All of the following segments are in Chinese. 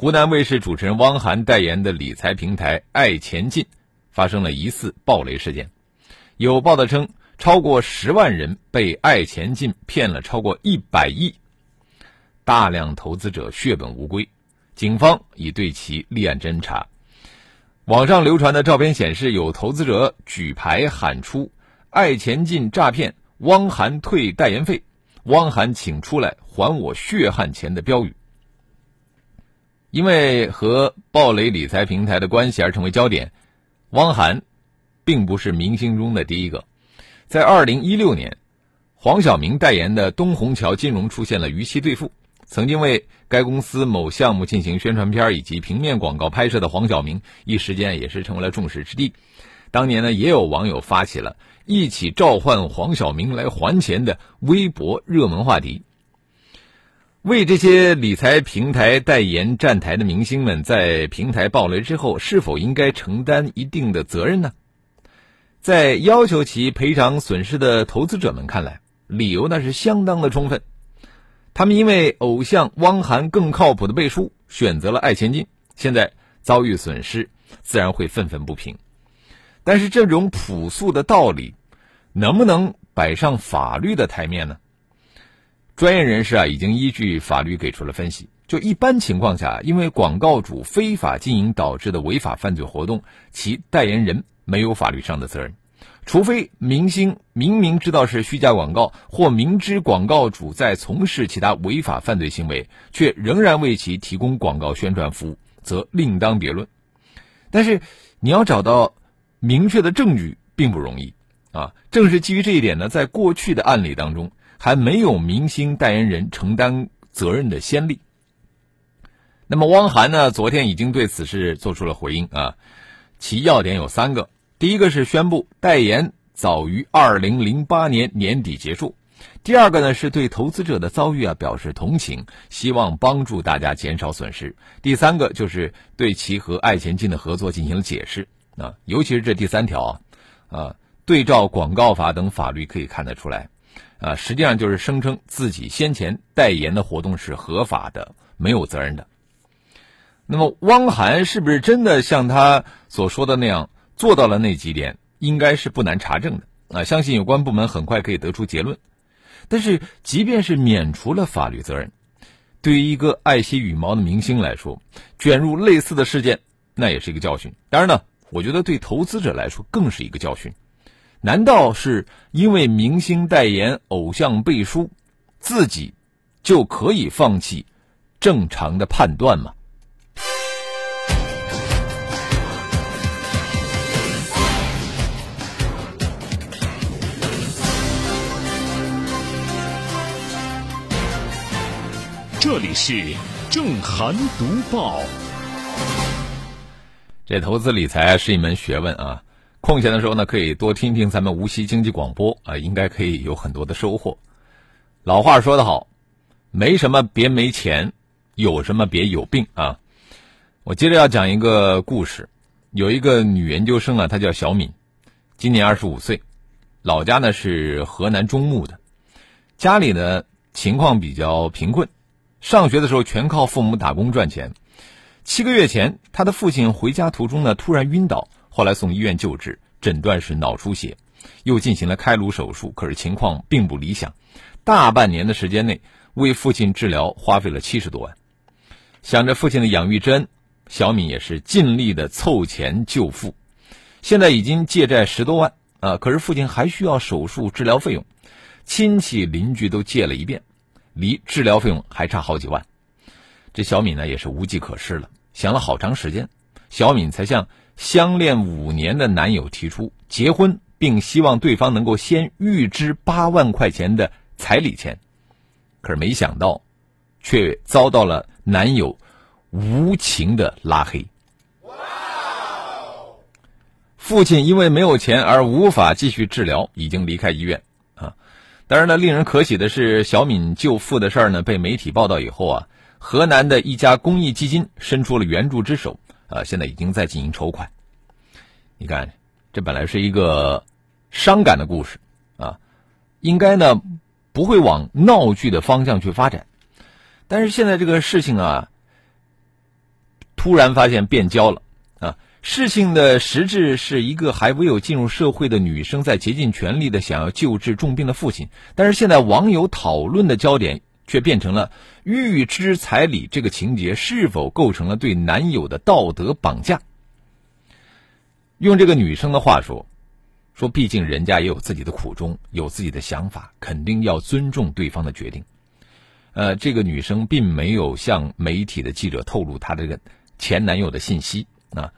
湖南卫视主持人汪涵代言的理财平台爱钱进发生了疑似暴雷事件。有报道称，超过十万人被爱钱进骗了超过一百亿，大量投资者血本无归，警方已对其立案侦查。网上流传的照片显示，有投资者举牌喊出“爱钱进诈骗，汪涵退代言费，汪涵请出来还我血汗钱”的标语。因为和暴雷理财平台的关系而成为焦点，汪涵。并不是明星中的第一个，在二零一六年，黄晓明代言的东虹桥金融出现了逾期兑付。曾经为该公司某项目进行宣传片以及平面广告拍摄的黄晓明，一时间也是成为了众矢之的。当年呢，也有网友发起了一起召唤黄晓明来还钱的微博热门话题。为这些理财平台代言站台的明星们，在平台爆雷之后，是否应该承担一定的责任呢？在要求其赔偿损失的投资者们看来，理由那是相当的充分。他们因为偶像汪涵更靠谱的背书，选择了爱钱进，现在遭遇损失，自然会愤愤不平。但是这种朴素的道理，能不能摆上法律的台面呢？专业人士啊，已经依据法律给出了分析。就一般情况下，因为广告主非法经营导致的违法犯罪活动，其代言人。没有法律上的责任，除非明星明明知道是虚假广告，或明知广告主在从事其他违法犯罪行为，却仍然为其提供广告宣传服务，则另当别论。但是，你要找到明确的证据并不容易啊！正是基于这一点呢，在过去的案例当中，还没有明星代言人承担责任的先例。那么，汪涵呢，昨天已经对此事做出了回应啊，其要点有三个。第一个是宣布代言早于二零零八年年底结束，第二个呢是对投资者的遭遇啊表示同情，希望帮助大家减少损失。第三个就是对其和爱钱进的合作进行了解释啊，尤其是这第三条啊，啊，对照广告法等法律可以看得出来，啊，实际上就是声称自己先前代言的活动是合法的，没有责任的。那么汪涵是不是真的像他所说的那样？做到了那几点，应该是不难查证的啊！相信有关部门很快可以得出结论。但是，即便是免除了法律责任，对于一个爱惜羽毛的明星来说，卷入类似的事件，那也是一个教训。当然呢，我觉得对投资者来说更是一个教训。难道是因为明星代言偶像背书，自己就可以放弃正常的判断吗？这里是正涵读报。这投资理财是一门学问啊！空闲的时候呢，可以多听听咱们无锡经济广播啊，应该可以有很多的收获。老话说得好，没什么别没钱，有什么别有病啊！我接着要讲一个故事。有一个女研究生啊，她叫小敏，今年二十五岁，老家呢是河南中牟的，家里呢情况比较贫困。上学的时候全靠父母打工赚钱。七个月前，他的父亲回家途中呢突然晕倒，后来送医院救治，诊断是脑出血，又进行了开颅手术，可是情况并不理想。大半年的时间内，为父亲治疗花费了七十多万。想着父亲的养育之恩，小敏也是尽力的凑钱救父。现在已经借债十多万啊，可是父亲还需要手术治疗费用，亲戚邻居都借了一遍。离治疗费用还差好几万，这小敏呢也是无计可施了，想了好长时间，小敏才向相恋五年的男友提出结婚，并希望对方能够先预支八万块钱的彩礼钱，可是没想到，却遭到了男友无情的拉黑。父亲因为没有钱而无法继续治疗，已经离开医院啊。当然呢，令人可喜的是，小敏救父的事儿呢被媒体报道以后啊，河南的一家公益基金伸出了援助之手啊，现在已经在进行筹款。你看，这本来是一个伤感的故事啊，应该呢不会往闹剧的方向去发展，但是现在这个事情啊，突然发现变焦了啊。事情的实质是一个还未有进入社会的女生在竭尽全力的想要救治重病的父亲，但是现在网友讨论的焦点却变成了预支彩礼这个情节是否构成了对男友的道德绑架。用这个女生的话说，说毕竟人家也有自己的苦衷，有自己的想法，肯定要尊重对方的决定。呃，这个女生并没有向媒体的记者透露她这个前男友的信息啊，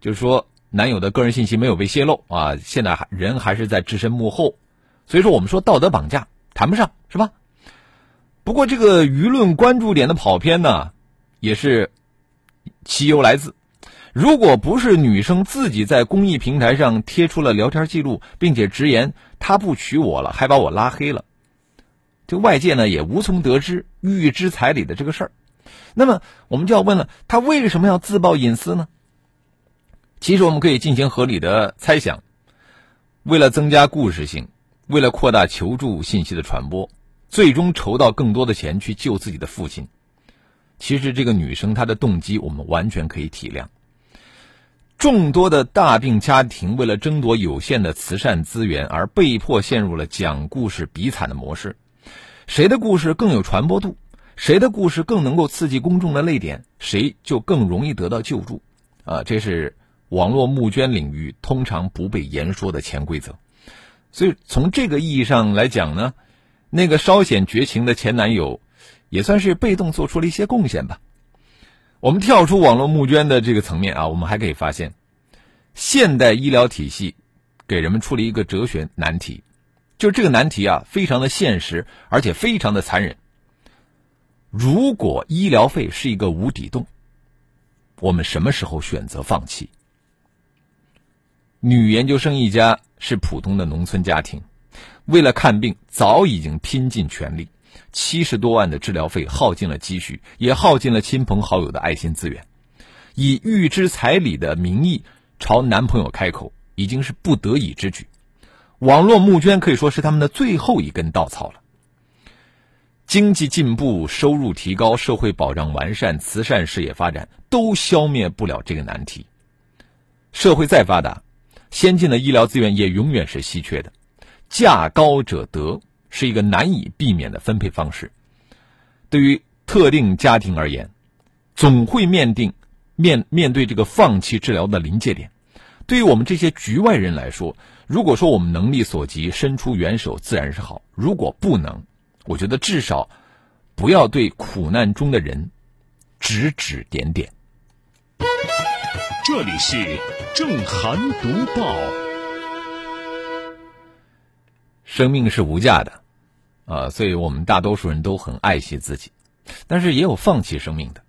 就是说男友的个人信息没有被泄露啊。现在还人还是在置身幕后，所以说我们说道德绑架谈不上是吧？不过这个舆论关注点的跑偏呢，也是其由来自。如果不是女生自己在公益平台上贴出了聊天记录，并且直言她不娶我了，还把我拉黑了，这外界呢也无从得知预支彩礼的这个事儿。那么我们就要问了，她为什么要自曝隐私呢？其实我们可以进行合理的猜想：为了增加故事性，为了扩大求助信息的传播，最终筹到更多的钱去救自己的父亲。其实这个女生她的动机，我们完全可以体谅。众多的大病家庭为了争夺有限的慈善资源而被迫陷入了讲故事比惨的模式，谁的故事更有传播度，谁的故事更能够刺激公众的泪点，谁就更容易得到救助，啊，这是网络募捐领域通常不被言说的潜规则。所以从这个意义上来讲呢，那个稍显绝情的前男友，也算是被动做出了一些贡献吧。我们跳出网络募捐的这个层面啊，我们还可以发现，现代医疗体系给人们出了一个哲学难题，就这个难题啊，非常的现实，而且非常的残忍。如果医疗费是一个无底洞，我们什么时候选择放弃？女研究生一家是普通的农村家庭，为了看病早已经拼尽全力。七十多万的治疗费耗尽了积蓄，也耗尽了亲朋好友的爱心资源，以预支彩礼的名义朝男朋友开口，已经是不得已之举。网络募捐可以说是他们的最后一根稻草了。经济进步、收入提高、社会保障完善、慈善事业发展，都消灭不了这个难题。社会再发达，先进的医疗资源也永远是稀缺的。价高者得。是一个难以避免的分配方式。对于特定家庭而言，总会面定面面对这个放弃治疗的临界点。对于我们这些局外人来说，如果说我们能力所及伸出援手，自然是好；如果不能，我觉得至少不要对苦难中的人指指点点。这里是正涵读报。生命是无价的。啊，所以我们大多数人都很爱惜自己，但是也有放弃生命的。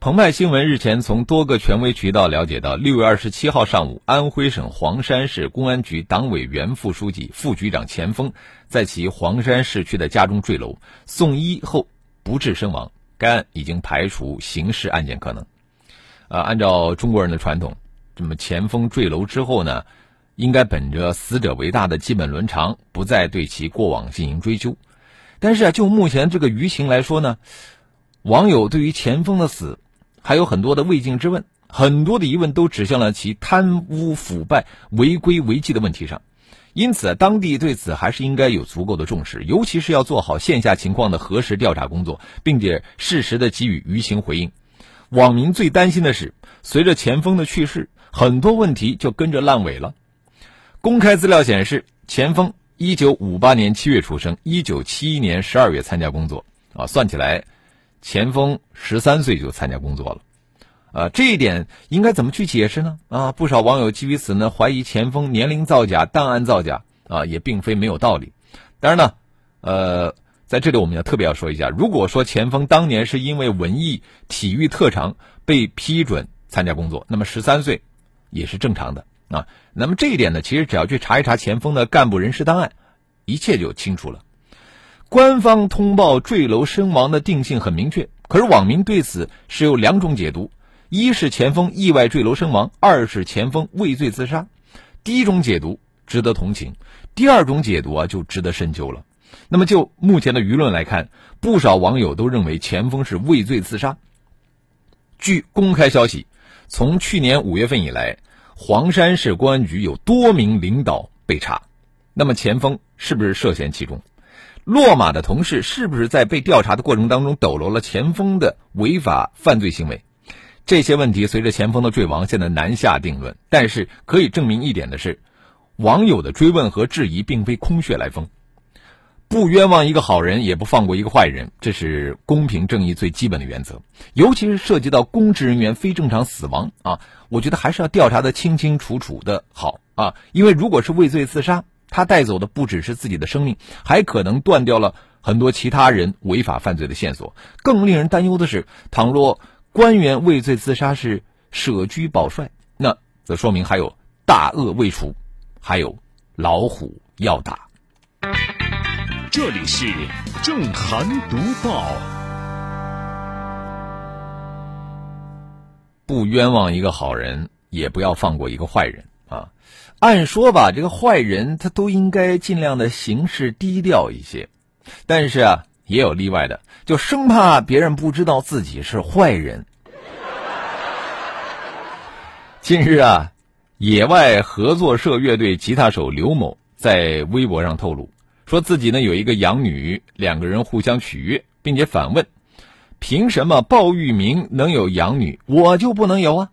澎湃新闻日前从多个权威渠道了解到，六月二十七号上午，安徽省黄山市公安局党委原副书记、副局长钱锋在其黄山市区的家中坠楼，送医后不治身亡。该案已经排除刑事案件可能。啊，按照中国人的传统，这么钱锋坠楼之后呢？应该本着死者为大的基本伦常，不再对其过往进行追究。但是啊，就目前这个舆情来说呢，网友对于钱锋的死还有很多的未尽之问，很多的疑问都指向了其贪污腐败、违规违纪的问题上。因此，当地对此还是应该有足够的重视，尤其是要做好线下情况的核实调查工作，并且适时的给予舆情回应。网民最担心的是，随着钱锋的去世，很多问题就跟着烂尾了。公开资料显示，钱锋一九五八年七月出生，一九七一年十二月参加工作。啊，算起来，钱锋十三岁就参加工作了。啊，这一点应该怎么去解释呢？啊，不少网友基于此呢，怀疑钱锋年龄造假、档案造假。啊，也并非没有道理。当然呢，呃，在这里我们要特别要说一下，如果说钱锋当年是因为文艺体育特长被批准参加工作，那么十三岁也是正常的啊。那么这一点呢，其实只要去查一查钱锋的干部人事档案，一切就清楚了。官方通报坠楼身亡的定性很明确，可是网民对此是有两种解读：一是钱锋意外坠楼身亡，二是钱锋畏罪自杀。第一种解读值得同情，第二种解读啊就值得深究了。那么就目前的舆论来看，不少网友都认为钱锋是畏罪自杀。据公开消息，从去年五月份以来，黄山市公安局有多名领导被查。那么钱锋是不是涉嫌其中？落马的同事是不是在被调查的过程当中抖搂了钱锋的违法犯罪行为？这些问题随着钱锋的坠亡，现在难下定论。但是可以证明一点的是，网友的追问和质疑并非空穴来风。不冤枉一个好人，也不放过一个坏人，这是公平正义最基本的原则。尤其是涉及到公职人员非正常死亡啊，我觉得还是要调查的清清楚楚的好啊。因为如果是畏罪自杀，他带走的不只是自己的生命，还可能断掉了很多其他人违法犯罪的线索。更令人担忧的是，倘若官员畏罪自杀是舍车保帅，那则说明还有大恶未除，还有老虎要打。这里是正涵读报。不冤枉一个好人，也不要放过一个坏人啊！按说吧，这个坏人他都应该尽量的行事低调一些，但是啊，也有例外的，就生怕别人不知道自己是坏人。近日啊，野外合作社乐队吉他手刘某在微博上透露。说自己呢有一个养女，两个人互相取悦，并且反问：凭什么鲍玉明能有养女，我就不能有啊？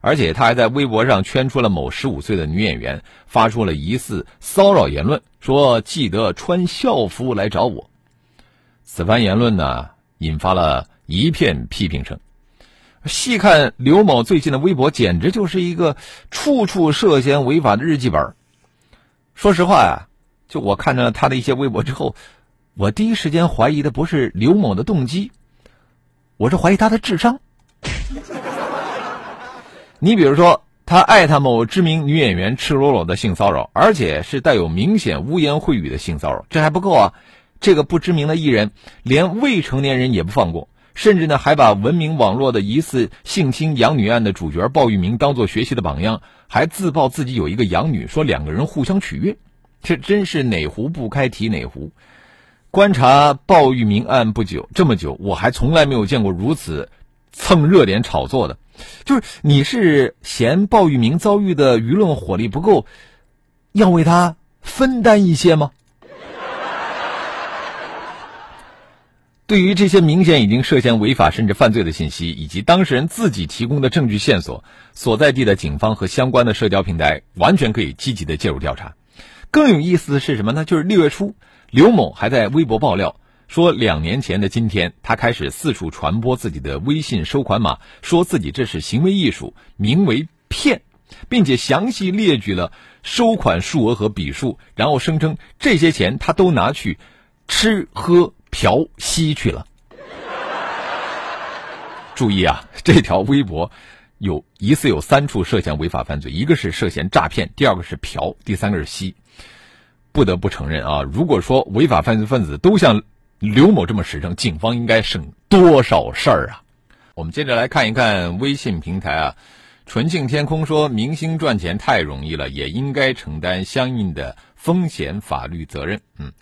而且他还在微博上圈出了某十五岁的女演员，发出了疑似骚扰言论，说记得穿校服来找我。此番言论呢，引发了一片批评声。细看刘某最近的微博，简直就是一个处处涉嫌违法的日记本。说实话呀。就我看着他的一些微博之后，我第一时间怀疑的不是刘某的动机，我是怀疑他的智商。你比如说，他艾特某知名女演员赤裸裸的性骚扰，而且是带有明显污言秽语的性骚扰，这还不够啊！这个不知名的艺人连未成年人也不放过，甚至呢还把闻名网络的疑似性侵养女案的主角鲍玉明当做学习的榜样，还自曝自己有一个养女，说两个人互相取悦。这真是哪壶不开提哪壶。观察鲍玉明案不久，这么久，我还从来没有见过如此蹭热点炒作的。就是你是嫌鲍玉明遭遇的舆论火力不够，要为他分担一些吗？对于这些明显已经涉嫌违法甚至犯罪的信息，以及当事人自己提供的证据线索，所在地的警方和相关的社交平台完全可以积极的介入调查。更有意思的是什么呢？就是六月初，刘某还在微博爆料说，两年前的今天，他开始四处传播自己的微信收款码，说自己这是行为艺术，名为“骗”，并且详细列举了收款数额和笔数，然后声称这些钱他都拿去吃喝嫖吸去了。注意啊，这条微博。有疑似有三处涉嫌违法犯罪，一个是涉嫌诈骗，第二个是嫖，第三个是吸。不得不承认啊，如果说违法犯罪分子都像刘某这么实诚，警方应该省多少事儿啊！我们接着来看一看微信平台啊，纯净天空说，明星赚钱太容易了，也应该承担相应的风险法律责任。嗯，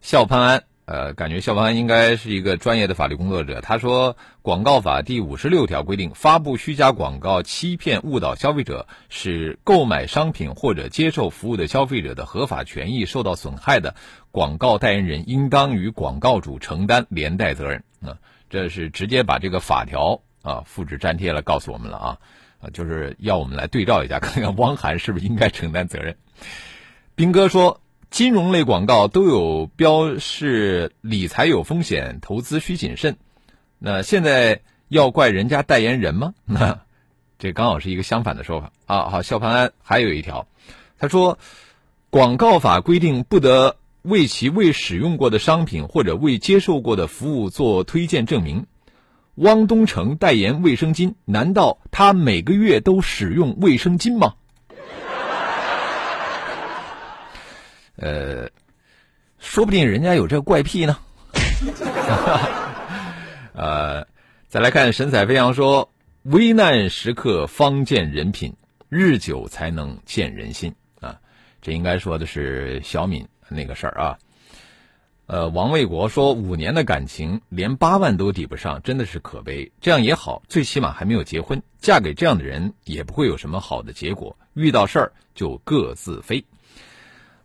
笑潘安。呃，感觉肖邦应该是一个专业的法律工作者。他说，《广告法》第五十六条规定，发布虚假广告欺骗、误导消费者，使购买商品或者接受服务的消费者的合法权益受到损害的，广告代言人应当与广告主承担连带责任。啊，这是直接把这个法条啊复制粘贴了，告诉我们了啊，啊，就是要我们来对照一下，看看汪涵是不是应该承担责任。斌哥说。金融类广告都有标示理财有风险，投资需谨慎。那现在要怪人家代言人吗？那这刚好是一个相反的说法啊。好，肖潘安还有一条，他说，广告法规定不得为其未使用过的商品或者未接受过的服务做推荐证明。汪东城代言卫生巾，难道他每个月都使用卫生巾吗？呃，说不定人家有这怪癖呢。呃，再来看神采飞扬说：“危难时刻方见人品，日久才能见人心。”啊，这应该说的是小敏那个事儿啊。呃，王卫国说：“五年的感情连八万都抵不上，真的是可悲。这样也好，最起码还没有结婚，嫁给这样的人也不会有什么好的结果。遇到事儿就各自飞。”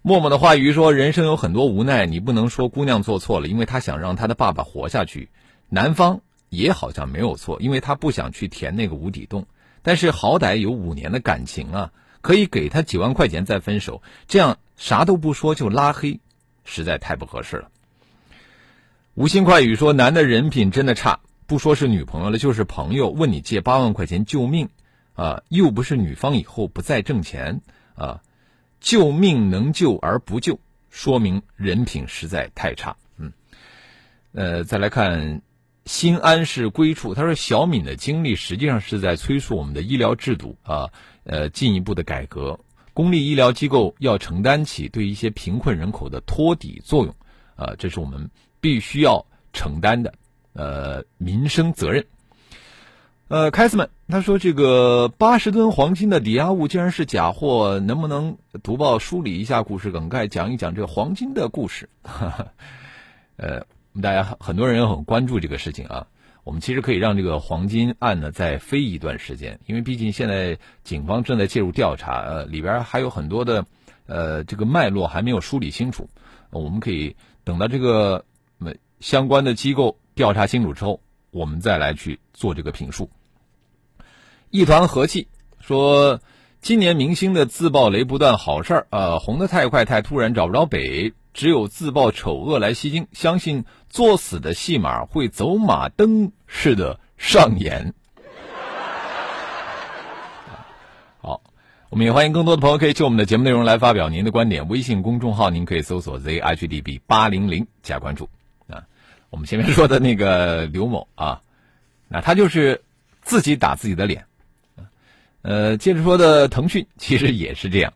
默默的话语说：“人生有很多无奈，你不能说姑娘做错了，因为她想让她的爸爸活下去。男方也好像没有错，因为他不想去填那个无底洞。但是好歹有五年的感情啊，可以给他几万块钱再分手，这样啥都不说就拉黑，实在太不合适了。”无心快语说：“男的人品真的差，不说是女朋友了，就是朋友问你借八万块钱救命，啊，又不是女方以后不再挣钱啊。”救命能救而不救，说明人品实在太差。嗯，呃，再来看新安市归处，他说小敏的经历实际上是在催促我们的医疗制度啊，呃，进一步的改革。公立医疗机构要承担起对一些贫困人口的托底作用，啊，这是我们必须要承担的呃民生责任。呃，凯斯曼他说：“这个八十吨黄金的抵押物竟然是假货，能不能读报梳理一下故事梗概，讲一讲这个黄金的故事？” 呃，我们大家很多人很关注这个事情啊。我们其实可以让这个黄金案呢再飞一段时间，因为毕竟现在警方正在介入调查，呃，里边还有很多的呃这个脉络还没有梳理清楚。我们可以等到这个相关的机构调查清楚之后，我们再来去做这个评述。一团和气说：“今年明星的自爆雷不断，好事儿啊！红的太快太突然，找不着北，只有自爆丑恶来吸睛。相信作死的戏码会走马灯似的上演。”好，我们也欢迎更多的朋友可以就我们的节目内容来发表您的观点。微信公众号您可以搜索 zhdb 八零零加关注啊。我们前面说的那个刘某啊，那他就是自己打自己的脸。呃，接着说的腾讯其实也是这样。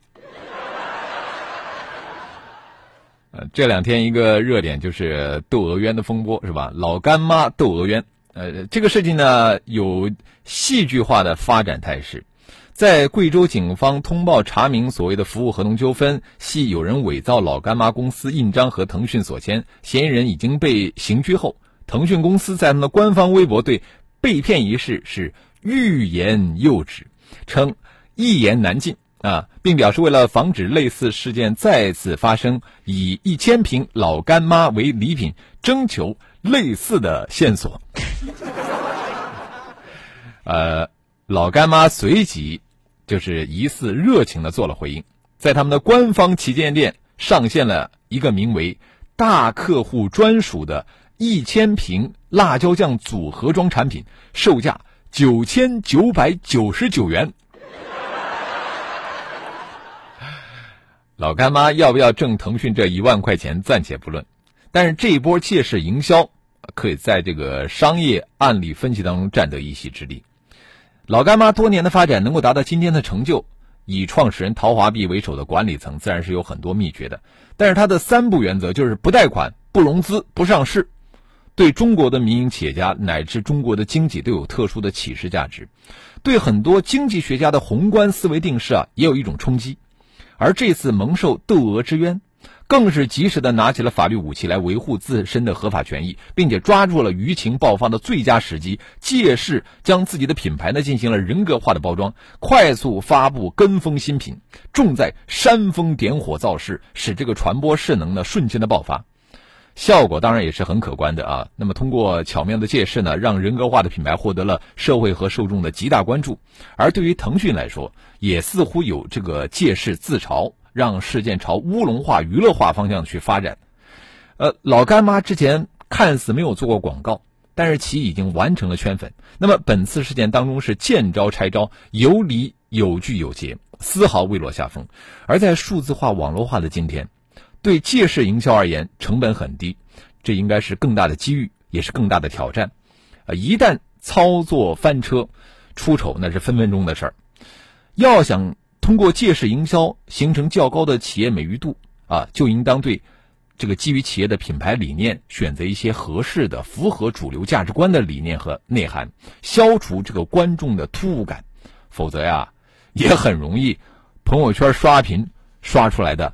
呃，这两天一个热点就是窦娥冤的风波，是吧？老干妈窦娥冤，呃，这个事情呢有戏剧化的发展态势。在贵州警方通报查明所谓的服务合同纠纷，系有人伪造老干妈公司印章和腾讯所签，嫌疑人已经被刑拘后，腾讯公司在他们的官方微博对被骗一事是欲言又止。称一言难尽啊，并表示为了防止类似事件再次发生，以一千瓶老干妈为礼品，征求类似的线索。呃，老干妈随即就是疑似热情的做了回应，在他们的官方旗舰店上线了一个名为“大客户专属”的一千瓶辣椒酱组合装产品，售价。九千九百九十九元，老干妈要不要挣腾讯这一万块钱暂且不论，但是这一波借势营销，可以在这个商业案例分析当中占得一席之地。老干妈多年的发展能够达到今天的成就，以创始人陶华碧为首的管理层自然是有很多秘诀的，但是它的三不原则就是不贷款、不融资、不上市。对中国的民营企业家乃至中国的经济都有特殊的启示价值，对很多经济学家的宏观思维定势啊也有一种冲击，而这次蒙受窦娥之冤，更是及时的拿起了法律武器来维护自身的合法权益，并且抓住了舆情爆发的最佳时机，借势将自己的品牌呢进行了人格化的包装，快速发布跟风新品，重在煽风点火造势，使这个传播势能呢瞬间的爆发。效果当然也是很可观的啊。那么通过巧妙的借势呢，让人格化的品牌获得了社会和受众的极大关注。而对于腾讯来说，也似乎有这个借势自嘲，让事件朝乌龙化、娱乐化方向去发展。呃，老干妈之前看似没有做过广告，但是其已经完成了圈粉。那么本次事件当中是见招拆招，有理有据有节，丝毫未落下风。而在数字化、网络化的今天。对借势营销而言，成本很低，这应该是更大的机遇，也是更大的挑战。啊，一旦操作翻车，出丑那是分分钟的事儿。要想通过借势营销形成较高的企业美誉度啊，就应当对这个基于企业的品牌理念，选择一些合适的、符合主流价值观的理念和内涵，消除这个观众的突兀感。否则呀，也很容易朋友圈刷屏刷出来的